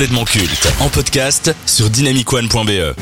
complètement culte en podcast sur dynamicone.be.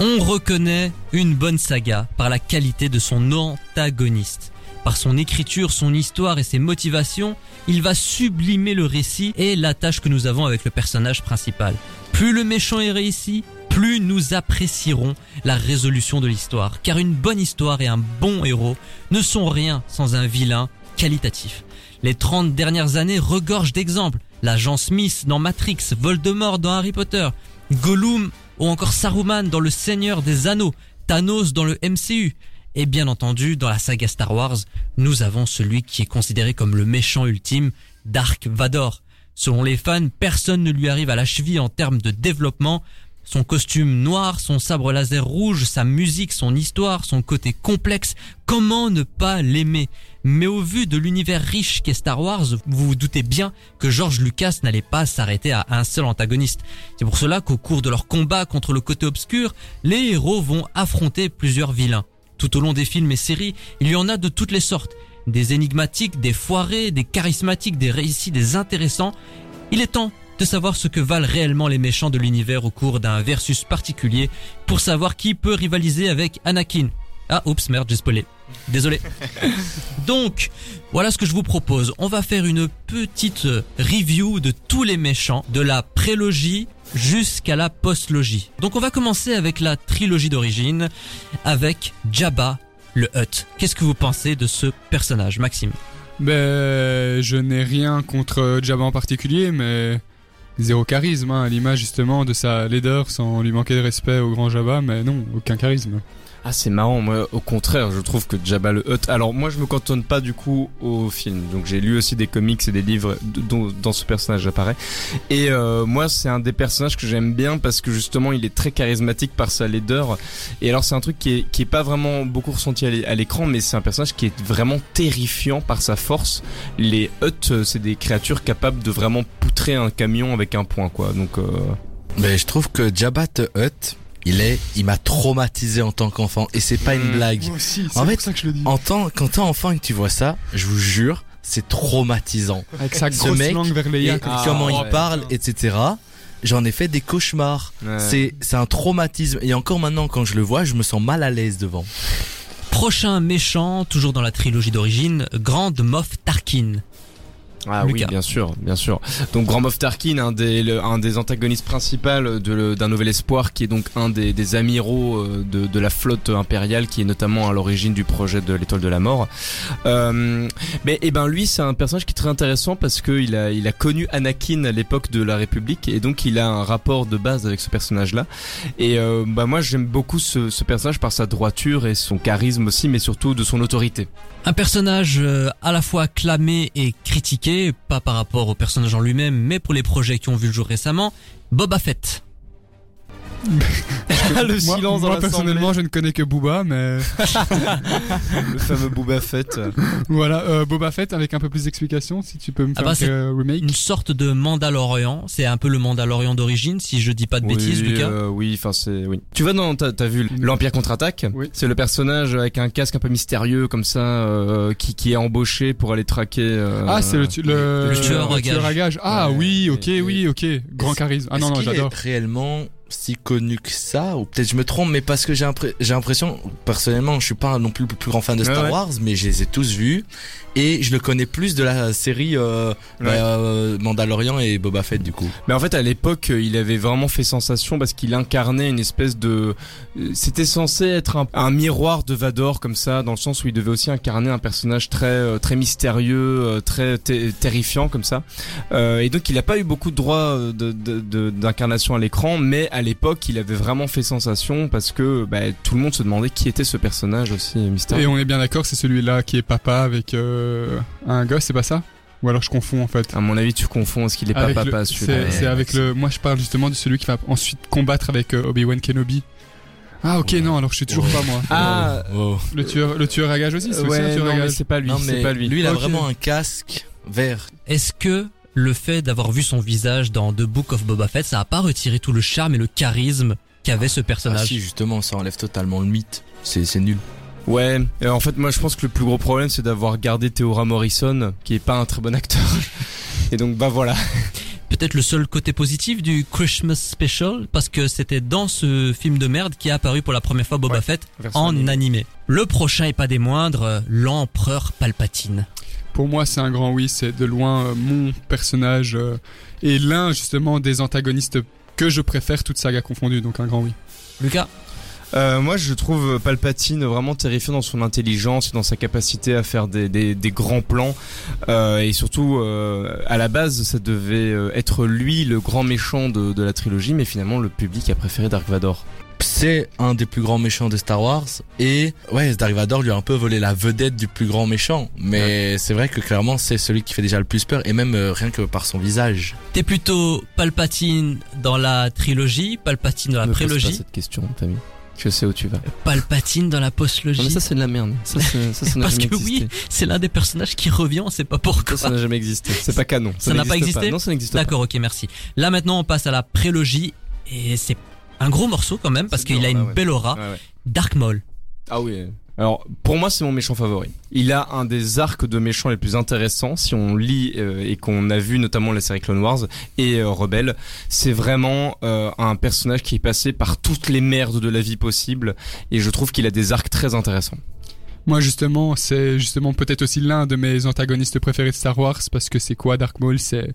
On reconnaît une bonne saga par la qualité de son antagoniste. Par son écriture, son histoire et ses motivations, il va sublimer le récit et la tâche que nous avons avec le personnage principal. Plus le méchant est réussi, plus nous apprécierons la résolution de l'histoire. Car une bonne histoire et un bon héros ne sont rien sans un vilain qualitatif. Les 30 dernières années regorgent d'exemples. L'agent Smith dans Matrix, Voldemort dans Harry Potter, Gollum ou encore Saruman dans Le Seigneur des Anneaux, Thanos dans le MCU. Et bien entendu, dans la saga Star Wars, nous avons celui qui est considéré comme le méchant ultime, Dark Vador. Selon les fans, personne ne lui arrive à la cheville en termes de développement. Son costume noir, son sabre laser rouge, sa musique, son histoire, son côté complexe, comment ne pas l'aimer? Mais au vu de l'univers riche qu'est Star Wars, vous vous doutez bien que George Lucas n'allait pas s'arrêter à un seul antagoniste. C'est pour cela qu'au cours de leur combat contre le côté obscur, les héros vont affronter plusieurs vilains. Tout au long des films et séries, il y en a de toutes les sortes. Des énigmatiques, des foirés, des charismatiques, des réussis, des intéressants. Il est temps de savoir ce que valent réellement les méchants de l'univers au cours d'un versus particulier pour savoir qui peut rivaliser avec Anakin. Ah, oups, merde, j'ai spoilé. Désolé. Donc, voilà ce que je vous propose. On va faire une petite review de tous les méchants, de la prélogie jusqu'à la postlogie. Donc on va commencer avec la trilogie d'origine, avec Jabba le Hutt. Qu'est-ce que vous pensez de ce personnage, Maxime? Ben, je n'ai rien contre Jabba en particulier, mais zéro charisme, hein, à l'image justement de sa laideur, sans lui manquer de respect au grand Jabba, mais non, aucun charisme. Ah c'est marrant, moi au contraire, je trouve que Jabba le Hutt. Alors moi je me cantonne pas du coup au film, donc j'ai lu aussi des comics et des livres dont dans ce personnage apparaît. Et euh, moi c'est un des personnages que j'aime bien parce que justement il est très charismatique par sa laideur. Et alors c'est un truc qui est qui est pas vraiment beaucoup ressenti à l'écran, mais c'est un personnage qui est vraiment terrifiant par sa force. Les Hutt c'est des créatures capables de vraiment poutrer un camion avec un poing quoi. Donc euh... Mais je trouve que Jabba the Hutt il est, il m'a traumatisé en tant qu'enfant et c'est pas une blague. Moi aussi, c'est En pour fait, ça que je le dis. En tant, quand t'es enfant et que tu vois ça, je vous jure, c'est traumatisant. Avec sa ce grosse mec langue vers les Et yeux. Ah, comment ouais. il parle, etc. J'en ai fait des cauchemars. Ouais. C'est, c'est un traumatisme. Et encore maintenant, quand je le vois, je me sens mal à l'aise devant. Prochain méchant, toujours dans la trilogie d'origine, Grande Moff Tarkin. Ah Lucas. oui, bien sûr, bien sûr. Donc Grand Moff Tarkin, un des le- un des antagonistes principaux d'un Nouvel Espoir, qui est donc un des, des amiraux euh, de, de la flotte impériale, qui est notamment à l'origine du projet de l'Étoile de la Mort. Euh, mais et ben lui, c'est un personnage qui est très intéressant parce que il a il a connu Anakin à l'époque de la République et donc il a un rapport de base avec ce personnage-là. Et euh, bah moi j'aime beaucoup ce, ce personnage par sa droiture et son charisme aussi, mais surtout de son autorité. Un personnage euh, à la fois acclamé et critiqué, pas par rapport au personnage en lui-même, mais pour les projets qui ont vu le jour récemment, Boba Fett. Le Moi, moi, personnellement, je ne connais que Booba, mais le fameux Boba Fett. voilà, euh, Boba Fett avec un peu plus d'explications, si tu peux me Ah faire bah, un euh, remake. Une sorte de Mandalorian, c'est un peu le Mandalorian d'origine, si je dis pas de bêtises, oui, Lucas. euh, oui, enfin c'est oui. Tu vas dans t'as as vu l'Empire contre-attaque Oui. C'est le personnage avec un casque un peu mystérieux comme ça euh, qui qui est embauché pour aller traquer. euh, Ah, c'est le, tu- le, le tueur à gage. gage. Ah Ouais, oui, ok, et- oui, ok. Grand charisme. Ah non, non, j'adore. est réellement si connu que ça ou peut-être je me trompe mais parce que j'ai l'impression personnellement je suis pas non plus le plus grand fan de Star Ouais, ouais. Wars mais je les ai tous vus et je le connais plus de la série euh, bah, euh, Mandalorian et Boba Fett du coup Mais en fait, à l'époque, euh, il avait vraiment fait sensation parce qu'il incarnait une espèce de. euh, C'était censé être un, un miroir de Vador comme ça, dans le sens où il devait aussi incarner un personnage très très mystérieux, très terrifiant comme ça. Euh, et donc, il n'a pas eu beaucoup de droits de- de- de- d'incarnation à l'écran, mais à l'époque, il avait vraiment fait sensation parce que bah, tout le monde se demandait qui était ce personnage aussi euh, Et mystérieux. on est bien d'accord, c'est celui-là qui est papa avec euh, un gosse, c'est pas ça? Ou alors je confonds en fait. À mon avis, tu confonds. Est-ce qu'il est pas Avec papa c'est celui-là? c'est avec le. Moi, je parle justement de celui qui va ensuite combattre avec euh, Obi-Wan Kenobi. Ah ok, Ouais. non, alors je suis toujours Ouais. pas moi. Ah, Oh. Le tueur, le tueur à gage aussi, c'est aussi un tueur non, à mais gage. c'est pas lui. C'est pas lui. lui il a vraiment un casque vert Est-ce que le fait d'avoir vu son visage dans The Book of Boba Fett, ça a pas retiré tout le charme et le charisme qu'avait ce Ah personnage. si, justement, ça enlève totalement le mythe. C'est nul. Ouais, euh, en fait moi je pense que le plus gros problème c'est d'avoir gardé Theora Morrison qui est pas un très bon acteur. Et donc bah voilà. Peut-être le seul côté positif du Christmas Special, parce que c'était dans ce film de merde qui est apparu pour la première fois Boba Ouais, Fett en animé. Le prochain est pas des moindres, euh, l'empereur Palpatine. Pour moi, c'est un grand oui. C'est de loin euh, mon personnage euh, et l'un justement des antagonistes que je préfère, toute saga confondue. Donc un grand oui. Lucas Euh, moi, je trouve Palpatine vraiment terrifiant dans son intelligence et dans sa capacité à faire des, des, des grands plans. Euh, et surtout, euh, à la base, ça devait être lui le grand méchant de, de la trilogie, mais finalement, le public a préféré Dark Vador. C'est un des plus grands méchants de Star Wars et ouais, Dark Vador lui a un peu volé la vedette du plus grand méchant. Mais c'est vrai que clairement c'est celui qui fait déjà le plus peur et même euh, rien que par son visage. T'es plutôt Palpatine dans la trilogie, Palpatine dans la Me pose pas prélogie, cette question, famille. Je sais où tu vas. Palpatine dans la Non, postlogie. mais ça, c'est de la merde. Ça, c'est- ça, ça n'a Parce jamais que existé. oui, c'est l'un des personnages qui revient, on sait pas pourquoi. Ça, ça n'a jamais existé. C'est pas canon. Ça n'a pas existé Non, ça n'existe pas. D'accord, ok, merci. Là maintenant, on passe à la prélogie et c'est un gros morceau quand même parce qu'il a une ouais. belle aura. Ouais, ouais. Dark Maul. Ah oui. Alors pour moi c'est mon méchant favori. Il a un des arcs de méchants les plus intéressants si on lit euh, et qu'on a vu notamment la série Clone Wars et euh, Rebelle. C'est vraiment euh, un personnage qui est passé par toutes les merdes de la vie possible et je trouve qu'il a des arcs très intéressants. Moi justement, c'est justement peut-être aussi l'un de mes antagonistes préférés de Star Wars parce que c'est quoi Dark Maul? C'est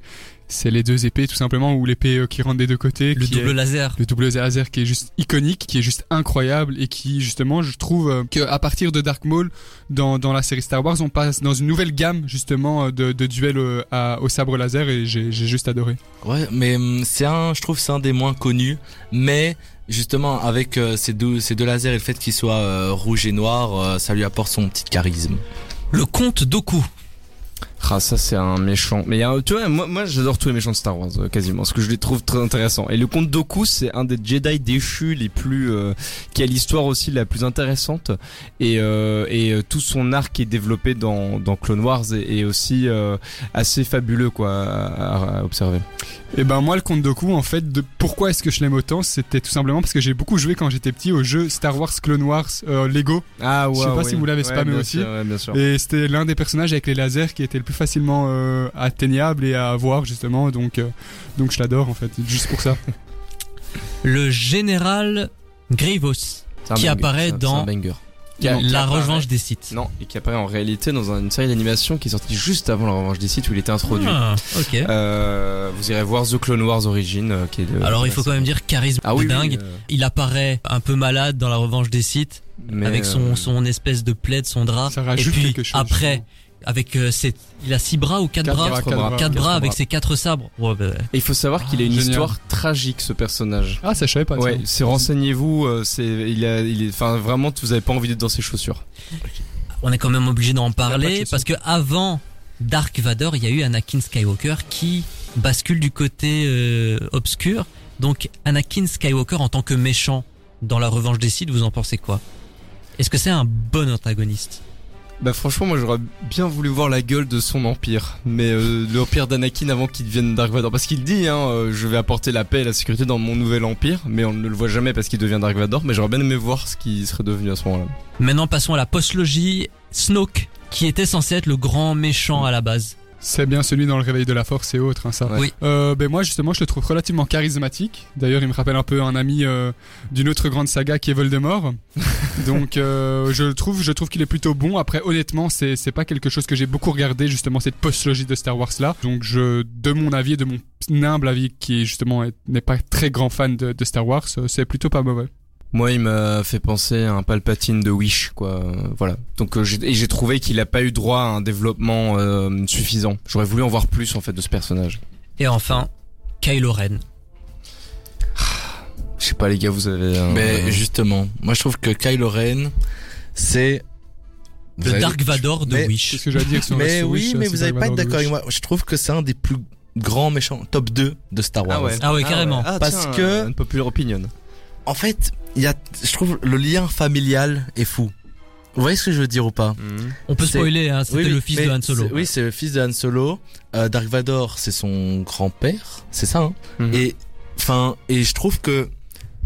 c'est les deux épées tout simplement ou l'épée euh, qui rentre des deux côtés. Le qui double est- laser. le double laser qui est juste iconique, qui est juste incroyable et qui justement je trouve euh, que à partir de Dark Maul dans, dans la série Star Wars on passe dans une nouvelle gamme justement euh, de, de duels à- au sabre laser et j'ai j'ai juste adoré. Ouais, mais hum, c'est un, je trouve c'est un des moins connus, mais justement avec euh, ces deux ces deux lasers et le fait qu'il soit euh, rouge et noir, euh, ça lui apporte son petit charisme. Le comte Doku. Ah ça c'est un méchant. Mais tu vois moi, moi j'adore tous les méchants de Star Wars euh, quasiment parce que je les trouve très intéressants. Et le comte Doku c'est un des Jedi déchus les plus euh, qui a l'histoire aussi la plus intéressante et euh, et tout son arc est développé dans dans Clone Wars et, et aussi assez fabuleux quoi à, à observer. Et ben moi le compte Doku en fait de pourquoi est-ce que je l'aime autant? C'était tout simplement parce que j'ai beaucoup joué quand j'étais petit au jeu Star Wars Clone Wars Lego Ah Je sais pas si vous l'avez spammé aussi. sûr, ouais, bien sûr. et c'était l'un des personnages avec les lasers qui était le plus facilement euh, atteignable et à voir justement donc euh, donc je l'adore en fait juste pour ça. Le général Grievous. Qui banger, apparaît dans a- La apparaît- revanche des sites. Non, et qui apparaît en réalité dans une série d'animation qui est sortie juste avant la revanche des sites où il était introduit. Ah, ok. Euh, vous irez voir The Clone Wars Origin, euh, qui est le- Alors il faut quand même dire charisme ah oui, de oui, dingue. euh, Il apparaît un peu malade dans la revanche des sites mais, avec son, euh, son espèce de plaid, son drap. Ça Et rajoute puis quelque chose. après, avec euh, ses, il a six bix ou quatre, Quatre bras, bras, quatre quatre bras. bras. quatre bras avec bras. ses quatre sabres. Ouais, bah, Et il faut savoir qu'il a une Génial. histoire tragique, ce personnage. Ah ça je savais pas. Ouais, c'est renseignez-vous, euh, c'est il a il est enfin vraiment vous avez pas envie d'être dans ses chaussures. on est quand même obligé d'en de parler parce que avant Dark Vador, il y a eu Anakin Skywalker qui bascule du côté euh, obscur. Donc Anakin Skywalker en tant que méchant dans la revanche des Sith, vous en pensez quoi? Est-ce que c'est un bon antagoniste? Bah franchement moi j'aurais bien voulu voir la gueule de son empire, mais euh, l'empire d'Anakin avant qu'il devienne Dark Vador, parce qu'il dit hein, euh, je vais apporter la paix et la sécurité dans mon nouvel empire, mais on ne le voit jamais parce qu'il devient Dark Vador, mais j'aurais bien aimé voir ce qu'il serait devenu à ce moment-là. Maintenant passons à la postlogie. Snoke qui était censé être le grand méchant à la base. C'est bien celui dans le réveil de la force et autres, hein, ça. Ouais. Oui. Euh, ben moi justement je le trouve relativement charismatique. D'ailleurs il me rappelle un peu un ami euh, d'une autre grande saga qui est Voldemort. Donc euh, je le trouve, je trouve qu'il est plutôt bon. Après honnêtement c'est c'est pas quelque chose que j'ai beaucoup regardé justement cette postlogie de Star Wars là. Donc je de mon avis et de mon humble avis qui justement est- n'est pas très grand fan de, de Star Wars, euh, c'est plutôt pas mauvais. Moi, il m'a fait penser à un Palpatine de Wish, quoi. Voilà. Donc, euh, j'ai- et j'ai trouvé qu'il a pas eu droit à un développement euh, suffisant. J'aurais voulu en voir plus, en fait, de ce personnage. Et enfin Kylo Ren. Je sais pas, les gars, vous avez. un- Mais justement, moi je trouve que Kylo Ren, c'est Le Dark Vador de Mais- Wish. ce que dire Mais oui, Wish, mais vous allez Dark pas être d'accord avec moi. Je trouve que c'est un des plus grands méchants, top 2 de Star Wars. Ah ouais. Ah ouais, carrément. Ah, Parce tiens, que- Une populaire opinion. En fait, il y a, je trouve le lien familial est fou. Vous voyez ce que je veux dire ou pas Mhm. On peut spoiler, hein, c'était Oui, le fils de Han Solo. Oui, c'est le fils de Han Solo. Euh, Dark Vador, c'est son grand-père, c'est ça. Hein Mhm. Et enfin, et je trouve que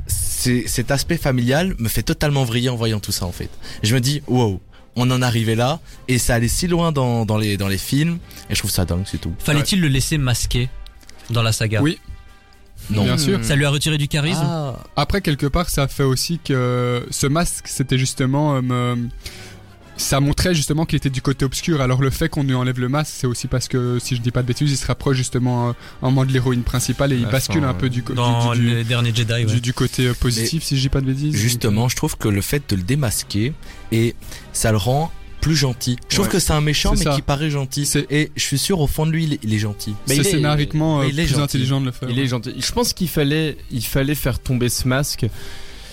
c'est cet aspect familial me fait totalement vriller en voyant tout ça en fait. Je me dis, wow, on en arrivait là et ça allait si loin dans, dans les dans les films et je trouve ça dingue, c'est tout. Fallait-il le laisser masquer dans la saga? Oui. Non. Bien sûr. Ça lui a retiré du charisme Ah, Après, quelque part, ça fait aussi que ce masque, c'était justement... euh, me- Ça montrait justement qu'il était du côté obscur. Alors le fait qu'on lui enlève le masque, c'est aussi parce que, si je dis pas de bêtises, il se rapproche justement euh, un moment de l'héroïne principale et il bascule un peu ouais. du, co- dans du, du, les derniers Jedi. ouais. du- du côté euh, positif, si je dis pas de bêtises. justement, je trouve que le fait de le démasquer et ça le rend plus gentil. Je trouve Ouais. que c'est un méchant mais ça. qui paraît gentil. Et je suis sûr au fond de lui, il est, il est gentil. Mais C'est il est- scénariquement euh, il est plus gentil. intelligent de le faire. Il est gentil. Je pense qu'il fallait, il fallait faire tomber ce masque.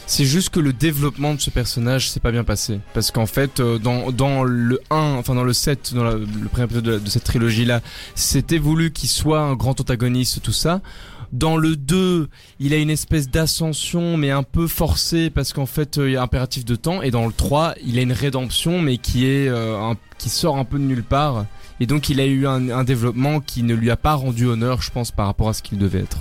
C'est juste que le développement de ce personnage s'est pas bien passé. Parce qu'en fait, euh, dans, dans le 1, enfin dans le 7, dans la- le premier épisode de, de cette trilogie-là, c'était voulu qu'il soit un grand antagoniste, tout ça. Dans le 2, il a une espèce d'ascension, mais un peu forcée, parce qu'en fait, euh, il y a impératif de temps. Et dans le 3, il a une rédemption, mais qui est euh, un- qui sort un peu de nulle part. Et donc, il a eu un, un développement qui ne lui a pas rendu honneur, je pense, par rapport à ce qu'il devait être.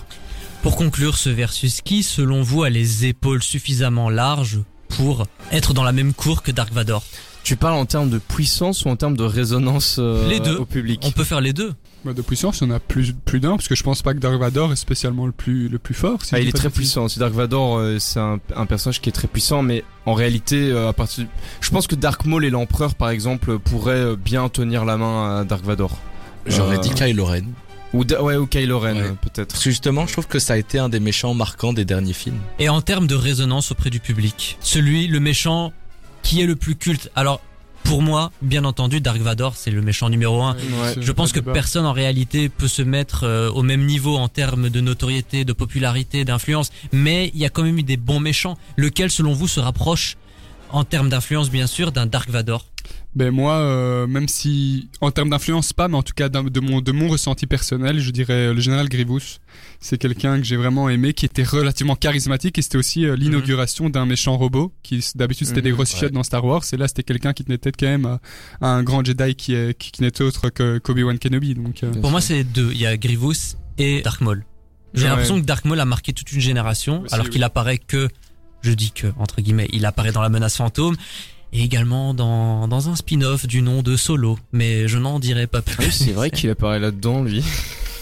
Pour conclure ce versus, qui selon vous a les épaules suffisamment larges pour être dans la même cour que Dark Vador? Tu parles en termes de puissance ou en termes de résonance euh, Les deux. au public? On peut faire les deux. Bah, de puissance, il y en a plus, plus d'un, parce que je pense pas que Dark Vador est spécialement le plus, le plus fort. si Ah, il est très puissant. C'est Dark Vador, euh, c'est un, un personnage qui est très puissant, mais en réalité, euh, à partir, je pense que Dark Maul et l'Empereur, par exemple, pourraient euh, bien tenir la main à Dark Vador. J'aurais Euh, dit Kylo Ren. Ou Da- ouais, ou Kylo Ren, Ouais. peut-être. Parce que justement, je trouve que ça a été un des méchants marquants des derniers films. Et en termes de résonance auprès du public, celui, le méchant qui est le plus culte? Alors, pour moi, bien entendu, Dark Vador, c'est le méchant numéro un. Ouais, Je pense que débat. personne en réalité peut se mettre euh, au même niveau en termes de notoriété, de popularité, d'influence. Mais il y a quand même eu des bons méchants. Lequel, selon vous, se rapproche en termes d'influence, bien sûr, d'un Dark Vador? Ben moi, euh, même si en termes d'influence pas, mais en tout cas de mon de mon ressenti personnel, je dirais euh, le général Grievous. C'est quelqu'un que j'ai vraiment aimé, qui était relativement charismatique et c'était aussi euh, l'inauguration d'un méchant robot qui d'habitude c'était des Mhm, grosses fiottes dans Star Wars. Et là c'était quelqu'un qui tenait tête quand même à, à un grand Jedi qui est qui, qui n'est autre que Kobe Wan Kenobi. Donc euh, Pour moi, c'est deux. Il y a Grievous et Dark Maul. J'ai Ouais. l'impression que Dark Maul a marqué toute une génération, Aussi, alors oui. qu'il apparaît que, je dis que, entre guillemets, il apparaît dans la menace fantôme, et également dans, dans un spin-off du nom de Solo, mais je n'en dirai pas plus. C'est vrai qu'il apparaît là-dedans, lui.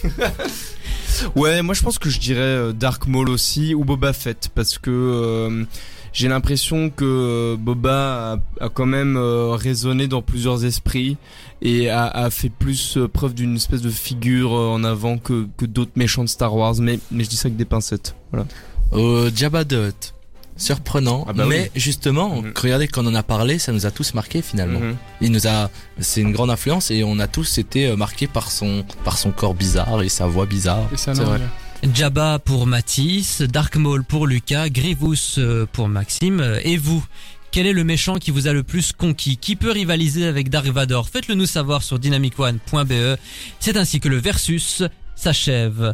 ouais, moi je pense que je dirais euh, Dark Maul aussi ou Boba Fett parce que euh, j'ai l'impression que euh, Boba a, a quand même euh, résonné dans plusieurs esprits et a, a fait plus euh, preuve d'une espèce de figure euh, en avant que, que d'autres méchants de Star Wars. Mais, mais je dis ça avec des pincettes. Voilà. Au Jabba the Hutt. Surprenant, Ah bah mais justement, Mhm. regardez quand on en a parlé, ça nous a tous marqué finalement. Mhm. Il nous a, c'est une grande influence et on a tous été euh, marqués par son, par son corps bizarre et sa voix bizarre. et ça, C'est vrai. Jabba pour Matisse, Dark Maul pour Lucas, Grievous euh, pour Maxime, Euh, et vous quel est le méchant qui vous a le plus conquis Qui peut rivaliser avec Dark Vador? Faites-le nous savoir sur dynamicone.be. C'est ainsi que le versus s'achève.